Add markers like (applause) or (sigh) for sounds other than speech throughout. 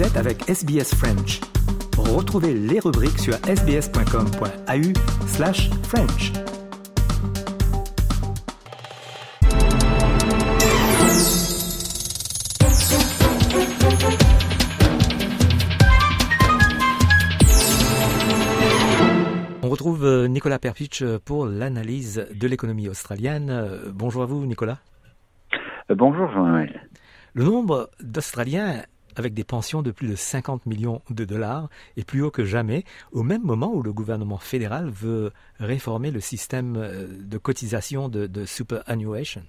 Vous êtes avec SBS French. Retrouvez les rubriques sur sbs.com.au slash French. On retrouve euh, Nicolas Perpich euh, pour l'analyse de l'économie australienne. Euh, Bonjour à vous, Nicolas. Bonjour Jean-Noël. Le nombre d'Australiens avec des pensions de plus de 50 millions de dollars est plus haut que jamais, au même moment où le gouvernement fédéral veut réformer le système euh, de cotisation de, superannuation.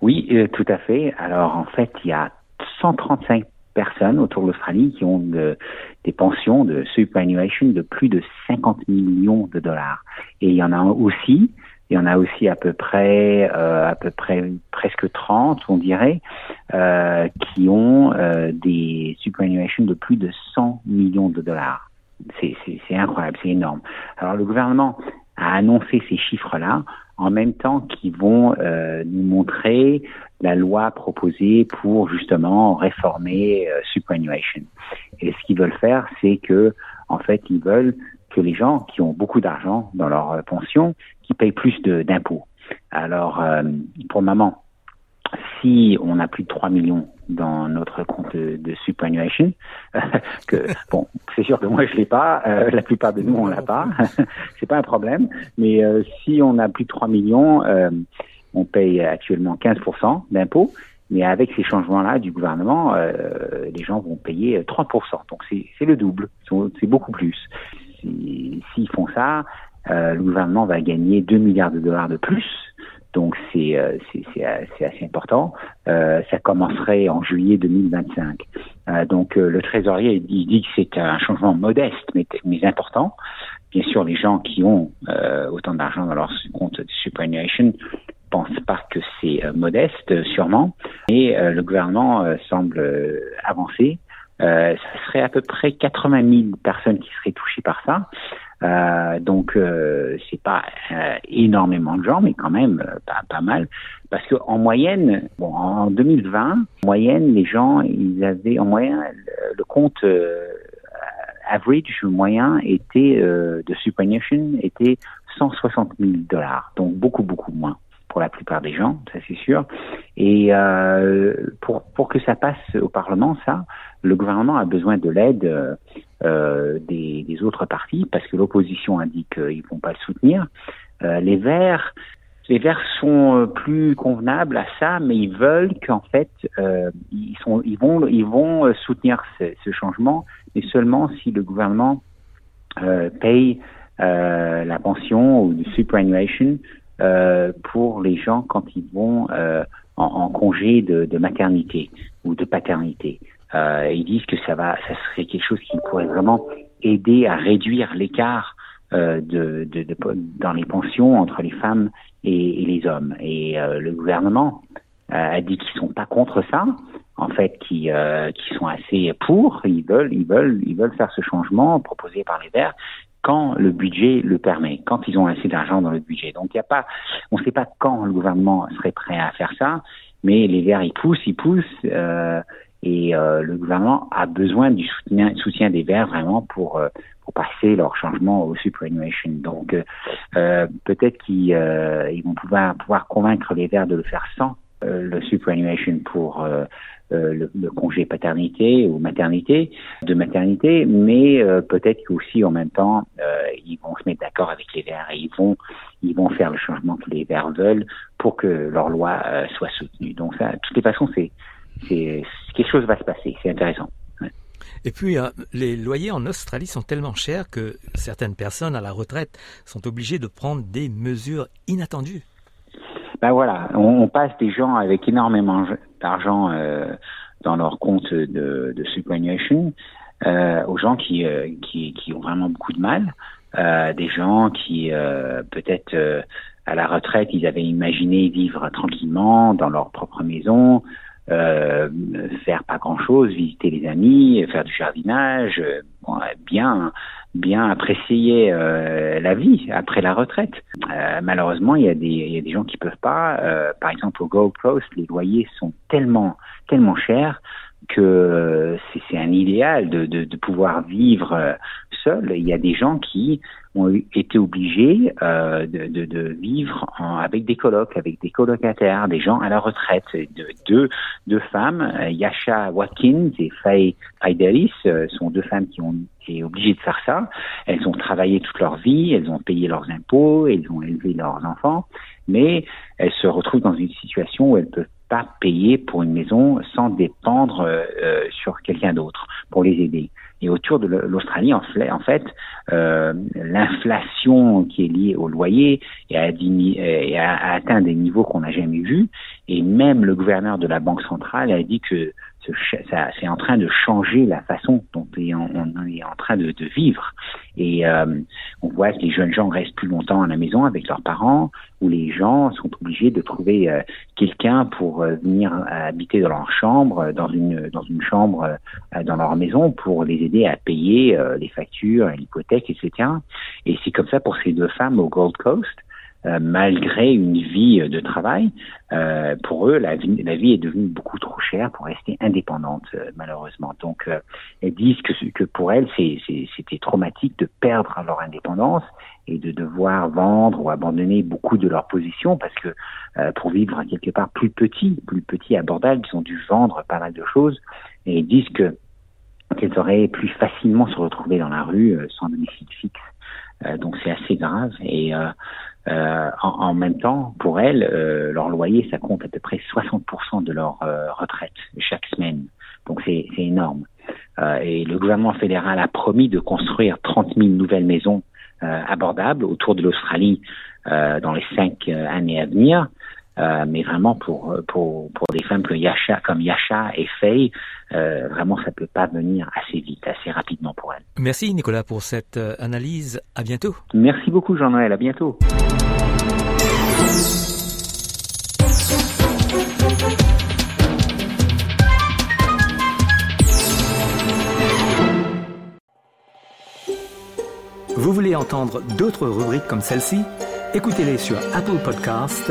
Oui, euh, tout à fait. Alors en fait, il y a 135 personnes autour de l'Australie qui ont de- des pensions de superannuation de plus de 50 millions de dollars. Et il y en a aussi, il y en a aussi à peu près, euh, à peu près presque 30, on dirait, euh, qui ont euh, des superannuation de plus de 100 millions de dollars. C'est incroyable, c'est énorme. Alors le gouvernement a annoncé ces chiffres-là en même temps qu'ils vont nous montrer la loi proposée pour justement réformer euh, superannuation. Et ce qu'ils veulent faire, c'est que en fait, ils veulent que les gens qui ont beaucoup d'argent dans leur euh, pension, qui payent plus d'impôts. Alors, euh, pour le moment, si on a plus de 3 millions dans notre compte de, de superannuation, (laughs) que (laughs) bon, c'est sûr que moi je l'ai pas, euh, la plupart de nous on l'a pas, (laughs) c'est pas un problème, mais si on a plus de 3 millions, on paye actuellement 15% d'impôts, mais avec ces changements-là du gouvernement, les gens vont payer 3%, donc c'est le double, c'est beaucoup plus. Si- S'ils font ça, euh, le gouvernement va gagner 2 milliards de dollars de plus. Donc c'est euh, euh, assez important. Euh, ça commencerait en juillet 2025. Euh, donc euh, le trésorier il dit, que c'est un changement modeste mais, mais important. Bien sûr, les gens qui ont autant d'argent dans leur compte de superannuation pensent pas que c'est modeste, sûrement. Euh, le gouvernement semble avancer. Euh, ça serait à peu près 80 000 personnes qui seraient touchées par ça. Euh, donc euh, c'est pas euh, énormément de gens, mais quand même euh, pas, pas mal, parce que en moyenne, bon, en 2020, en moyenne, les gens, ils avaient en moyenne le, le compte euh, average moyen était euh, de superannuation était 160 000 dollars, donc beaucoup beaucoup moins pour la plupart des gens, ça c'est sûr. Et pour pour que ça passe au Parlement, ça, le gouvernement a besoin de l'aide euh, euh, des, autres partis parce que l'opposition indique qu'ils vont pas le soutenir. Euh, les Verts, les Verts sont plus convenables à ça, mais ils veulent qu'en fait ils sont, ils vont, ils vont soutenir ce, changement, mais seulement si le gouvernement paye la pension ou du superannuation pour les gens quand ils vont en, congé de maternité ou de paternité. Euh, ils disent que ça va, ça serait quelque chose qui pourrait vraiment aider à réduire l'écart euh, de, de, de- dans les pensions entre les femmes et, les hommes. Et euh, le gouvernement euh, a dit qu'ils sont pas contre ça, en fait, qui euh, qui sont assez pour. Ils veulent, ils veulent, ils veulent faire ce changement proposé par les Verts quand le budget le permet, quand ils ont assez d'argent dans le budget. Donc il y a pas, on ne sait pas quand le gouvernement serait prêt à faire ça, mais les Verts ils poussent, ils poussent. Euh, et euh, le gouvernement a besoin du soutien, des Verts vraiment pour euh, pour passer leur changement au superannuation. Donc euh, euh, peut-être qu'ils euh, ils vont pouvoir convaincre les Verts de le faire sans euh, le superannuation pour le, le congé paternité ou maternité de maternité, mais peut-être qu'aussi en même temps ils vont se mettre d'accord avec les Verts et ils vont ils vont faire le changement que les Verts veulent pour que leur loi soit soutenue. Donc ça, de toutes les façons, c'est c'est quelque chose va se passer. C'est intéressant. Et puis, euh, les loyers en Australie sont tellement chers que certaines personnes à la retraite sont obligées de prendre des mesures inattendues. Ben voilà, on, on passe des gens avec énormément d'argent euh, dans leur compte de, de superannuation euh, aux gens qui, euh, qui, qui ont vraiment beaucoup de mal, des gens qui peut-être à la retraite ils avaient imaginé vivre tranquillement dans leur propre maison, euh, faire pas grand-chose, visiter les amis, faire du jardinage, euh, bon, bien bien apprécier euh, la vie après la retraite. Euh, malheureusement, il y a des il y a des gens qui peuvent pas. Euh, par exemple, au Gold Coast, les loyers sont tellement tellement chers que c'est un idéal de, de, de, pouvoir vivre seul. Il y a des gens qui ont été obligés euh, de, vivre avec des colocs, avec des colocataires, des gens à la retraite. De, deux, femmes, Yasha Watkins et Faye Aideris, euh, sont deux femmes qui ont été obligées de faire ça. Elles ont travaillé toute leur vie, elles ont payé leurs impôts, elles ont élevé leurs enfants, mais elles se retrouvent dans une situation où elles peuvent pas payer pour une maison sans dépendre euh, euh sur quelqu'un d'autre pour les aider. Et autour de l'Australie, en fait, euh, l'inflation qui est liée au loyer a, atteint des niveaux qu'on n'a jamais vus. Et même le gouverneur de la Banque centrale a dit que c'est en train de changer la façon dont on, est en train de, vivre. Et euh, on voit que les jeunes gens restent plus longtemps à la maison avec leurs parents, ou les gens sont obligés de trouver euh, quelqu'un pour euh, venir habiter dans leur chambre, une dans une chambre dans leur maison pour les aider à payer les factures, l'hypothèque, etc. Et c'est comme ça pour ces deux femmes au Gold Coast. Euh, malgré une vie de travail, euh, pour eux, la vie, la vie est devenue beaucoup trop chère pour rester indépendante, euh, malheureusement. Donc, elles disent que, que pour elles, c'était traumatique de perdre leur indépendance et de devoir vendre ou abandonner beaucoup de leur position parce que pour vivre quelque part plus petit, plus petit, abordable, ils ont dû vendre pas mal de choses et ils disent que qu'elles auraient plus facilement se retrouver dans la rue sans domicile fixe. Donc c'est assez grave et euh, en, en, même temps, pour elles, euh, leur loyer, ça compte à peu près 60% de leur euh, retraite chaque semaine. Donc c'est énorme. Euh, et le gouvernement fédéral a promis de construire 30 000 nouvelles maisons abordables autour de l'Australie dans les cinq années à venir. Euh, mais vraiment pour, pour, pour des femmes que Yasha, comme Yasha et Faye, euh, vraiment ça peut pas venir assez vite, assez rapidement pour elles. Merci Nicolas pour cette euh, analyse. À bientôt. Merci beaucoup Jean-Noël. À bientôt. Vous voulez entendre d'autres rubriques comme celle-ci? Écoutez-les sur Apple Podcasts,